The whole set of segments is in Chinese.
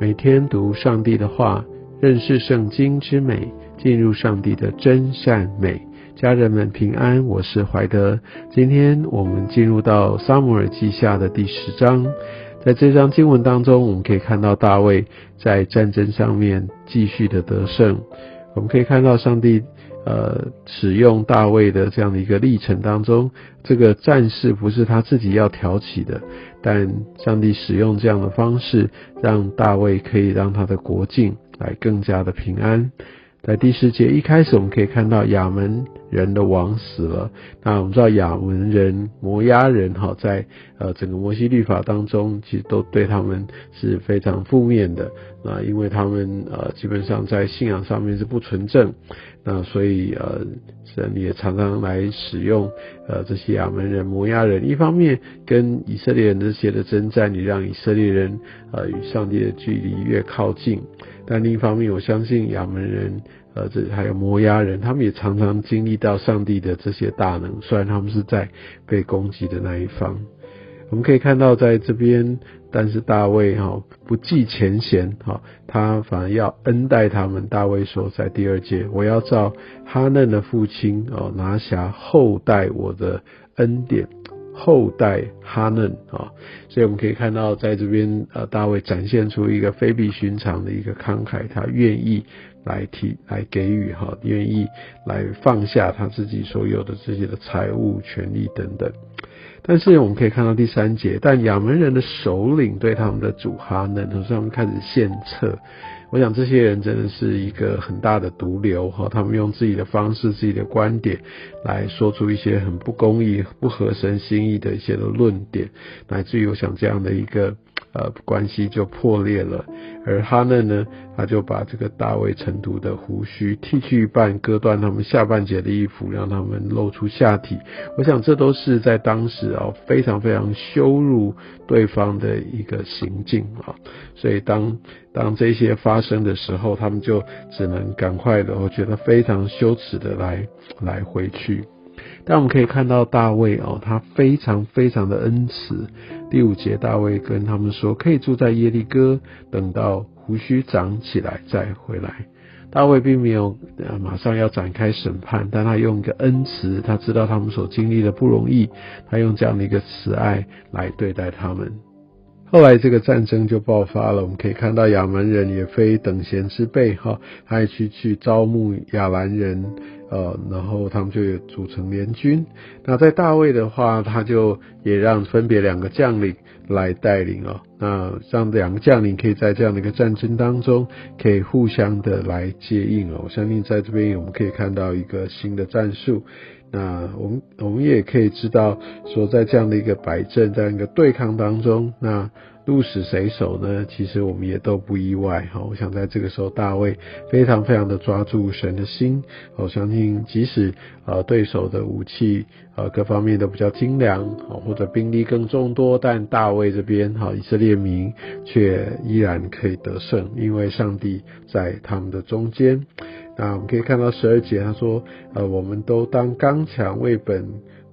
每天读上帝的话，认识圣经之美，进入上帝的真善美。家人们平安，我是怀德。今天我们进入到撒母耳记下的第十章，在这章经文当中，我们可以看到大卫在战争上面继续的得胜。我们可以看到上帝。呃，使用大卫的这样的一个历程当中，这个战事不是他自己要挑起的，但上帝使用这样的方式，让大卫可以让他的国境来更加的平安。在第十节一开始，我们可以看到亚门人的王死了。那我们知道亚门人、摩押人，哈，在呃整个摩西律法当中，其实都对他们是非常负面的。那因为他们呃基本上在信仰上面是不纯正，那所以呃神也常常来使用呃这些亚门人、摩押人，一方面跟以色列人这些的征战，你让以色列人呃与上帝的距离越靠近。但另一方面，我相信亚门人，呃，这还有摩押人，他们也常常经历到上帝的这些大能，虽然他们是在被攻击的那一方。我们可以看到在这边，但是大卫哈不计前嫌哈，他反而要恩待他们。大卫说在第二节，我要照哈嫩的父亲哦拿辖后代我的恩典。后代哈嫩啊，所以我们可以看到，在这边呃，大卫展现出一个非比寻常的一个慷慨，他愿意来提来给予哈，愿意来放下他自己所有的自己的财物、权利等等。但是我们可以看到第三节，但亚门人的首领对他们的主哈嫩，从上面开始献策。我想这些人真的是一个很大的毒瘤哈，他们用自己的方式、自己的观点来说出一些很不公义、不合神心意的一些的论点，乃至于我想这样的一个。呃，关系就破裂了。而哈嫩呢，他就把这个大卫尘土的胡须剃去一半，割断他们下半截的衣服，让他们露出下体。我想这都是在当时啊，非常非常羞辱对方的一个行径啊。所以当当这些发生的时候，他们就只能赶快的，我觉得非常羞耻的来来回去。但我们可以看到大卫哦，他非常非常的恩慈。第五节，大卫跟他们说，可以住在耶利哥，等到胡须长起来再回来。大卫并没有马上要展开审判，但他用一个恩慈，他知道他们所经历的不容易，他用这样的一个慈爱来对待他们。后来这个战争就爆发了，我们可以看到亚门人也非等闲之辈哈，他也去去招募亚兰人，呃，然后他们就有组成联军。那在大卫的话，他就也让分别两个将领来带领哦，那让两个将领可以在这样的一个战争当中，可以互相的来接应哦。我相信在这边我们可以看到一个新的战术。那我们我们也可以知道，说在这样的一个摆阵、这样一个对抗当中，那鹿死谁手呢？其实我们也都不意外哈。我想在这个时候，大卫非常非常的抓住神的心。我相信，即使呃对手的武器呃各方面都比较精良，或者兵力更众多，但大卫这边哈以色列民却依然可以得胜，因为上帝在他们的中间。那我们可以看到十二节，他说：“呃，我们都当刚强，为本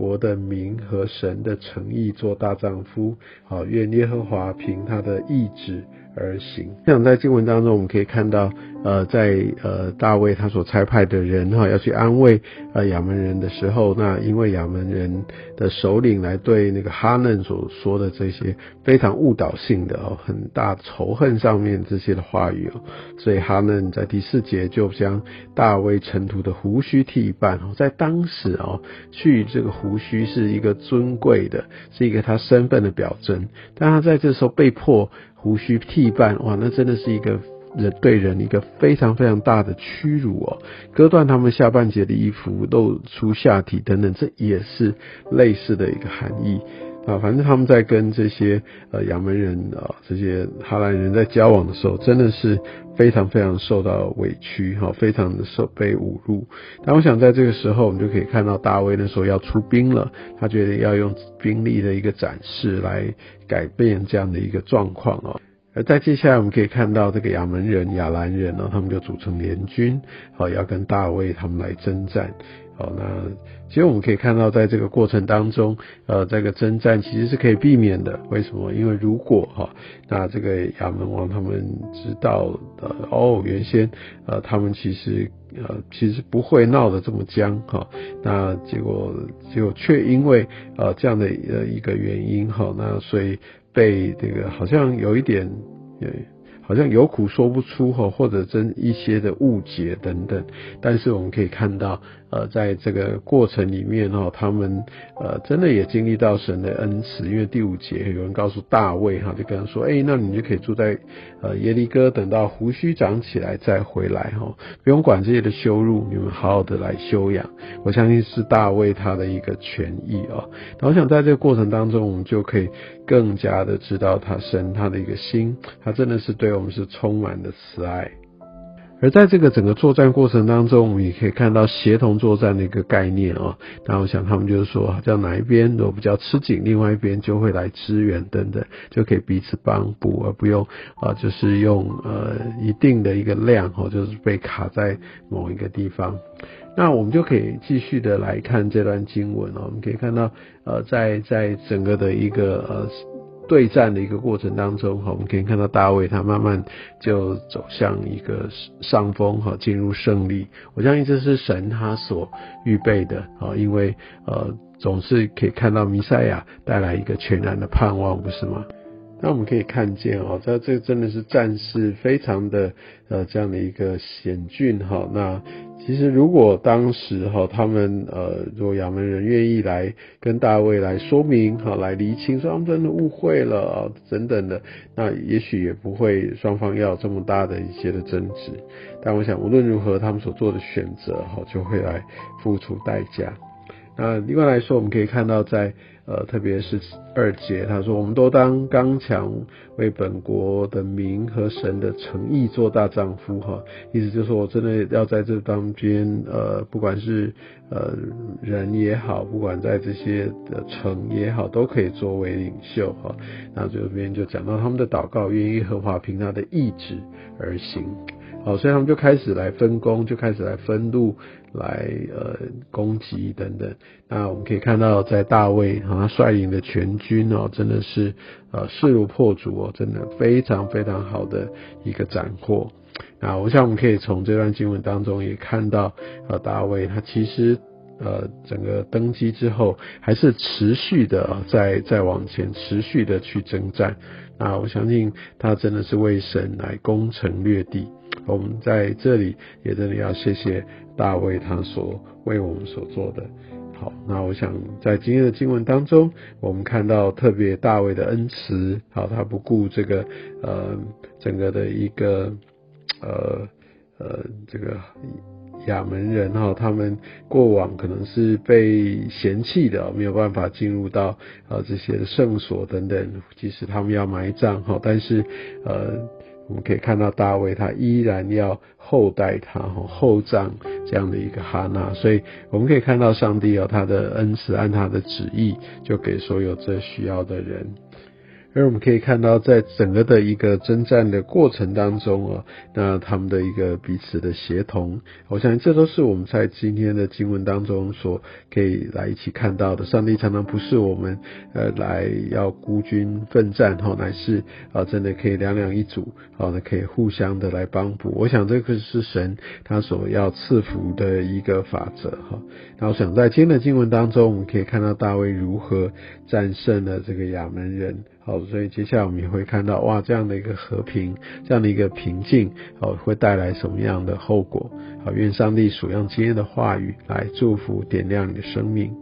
国的名和神的诚意做大丈夫。好，愿耶和华凭他的意志。”而行。像在经文当中，我们可以看到，呃，在呃大卫他所差派的人哈，要去安慰呃亚门人的时候，那因为亚门人的首领来对那个哈嫩所说的这些非常误导性的哦，很大仇恨上面这些的话语哦，所以哈嫩在第四节就将大卫尘土的胡须剃一半哦，在当时哦，去这个胡须是一个尊贵的，是一个他身份的表征，但他在这时候被迫。胡须剃半，哇，那真的是一个人对人一个非常非常大的屈辱哦。割断他们下半截的衣服，露出下体等等，这也是类似的一个含义啊。反正他们在跟这些呃亚门人啊，这些哈兰人在交往的时候，真的是非常非常受到委屈哈，非常的受被侮辱。但我想在这个时候，我们就可以看到大卫那时候要出兵了，他觉得要用兵力的一个展示来。改变这样的一个状况哦，而在接下来我们可以看到这个亚门人、亚兰人呢，他们就组成联军，好要跟大卫他们来征战。好，那其实我们可以看到，在这个过程当中，呃，这个征战其实是可以避免的。为什么？因为如果哈，那这个亚门王他们知道的哦，原先呃，他们其实呃，其实不会闹得这么僵哈。那结果结果却因为呃这样的呃一个原因哈，那所以被这个好像有一点呃。好像有苦说不出哈，或者真一些的误解等等，但是我们可以看到。呃，在这个过程里面哈，他们呃真的也经历到神的恩慈，因为第五节有人告诉大卫哈，就跟他说，哎，那你就可以住在呃耶利哥，等到胡须长起来再回来哈，不用管这些的羞辱，你们好好的来修养。我相信是大卫他的一个权益啊。那我想在这个过程当中，我们就可以更加的知道他神他的一个心，他真的是对我们是充满的慈爱。而在这个整个作战过程当中，我们也可以看到协同作战的一个概念哦。那我想他们就是说，好像哪一边如果比较吃紧，另外一边就会来支援等等，就可以彼此帮补，而不用啊，就是用呃一定的一个量哦，就是被卡在某一个地方。那我们就可以继续的来看这段经文哦。我们可以看到呃，在在整个的一个呃。对战的一个过程当中，哈，我们可以看到大卫他慢慢就走向一个上风，哈，进入胜利。我相信这是神他所预备的，啊，因为呃总是可以看到弥赛亚带来一个全然的盼望，不是吗？那我们可以看见哦，这这真的是战事非常的呃这样的一个险峻，哈，那。其实，如果当时哈他们呃，如果亚门人愿意来跟大卫来说明哈，来厘清说他们真的误会了等等的，那也许也不会双方要这么大的一些的争执。但我想无论如何，他们所做的选择哈，就会来付出代价。那另外来说，我们可以看到在。呃，特别是二节，他说：“我们都当刚强，为本国的民和神的诚意做大丈夫。”哈，意思就是说我真的要在这当边，呃，不管是呃人也好，不管在这些的城也好，都可以作为领袖。哈，那这边就讲到他们的祷告，愿意合华凭他的意志而行。好，所以他们就开始来分工，就开始来分路，来呃攻击等等。那我们可以看到，在大卫啊率领的全军哦，真的是呃势如破竹哦，真的非常非常好的一个斩获。那我想我们可以从这段经文当中也看到，呃大卫他其实呃整个登基之后，还是持续的在在往前持续的去征战。那我相信他真的是为神来攻城略地。我们在这里也真的要谢谢大卫他所为我们所做的。好，那我想在今天的经文当中，我们看到特别大卫的恩慈。好，他不顾这个呃整个的一个呃呃这个亚门人哈，他们过往可能是被嫌弃的，没有办法进入到呃这些圣所等等，即使他们要埋葬哈，但是呃。我们可以看到大卫，他依然要厚待他，厚葬这样的一个哈娜，所以我们可以看到上帝有他的恩慈，按他的旨意，就给所有这需要的人。而我们可以看到，在整个的一个征战的过程当中啊，那他们的一个彼此的协同，我相信这都是我们在今天的经文当中所可以来一起看到的。上帝常常不是我们呃来要孤军奋战哈，乃是啊真的可以两两一组，好的可以互相的来帮补。我想这个是神他所要赐福的一个法则哈。那我想在今天的经文当中，我们可以看到大卫如何战胜了这个亚门人。好，所以接下来我们也会看到，哇，这样的一个和平，这样的一个平静，好，会带来什么样的后果？好，愿上帝属样今天的话语来祝福、点亮你的生命。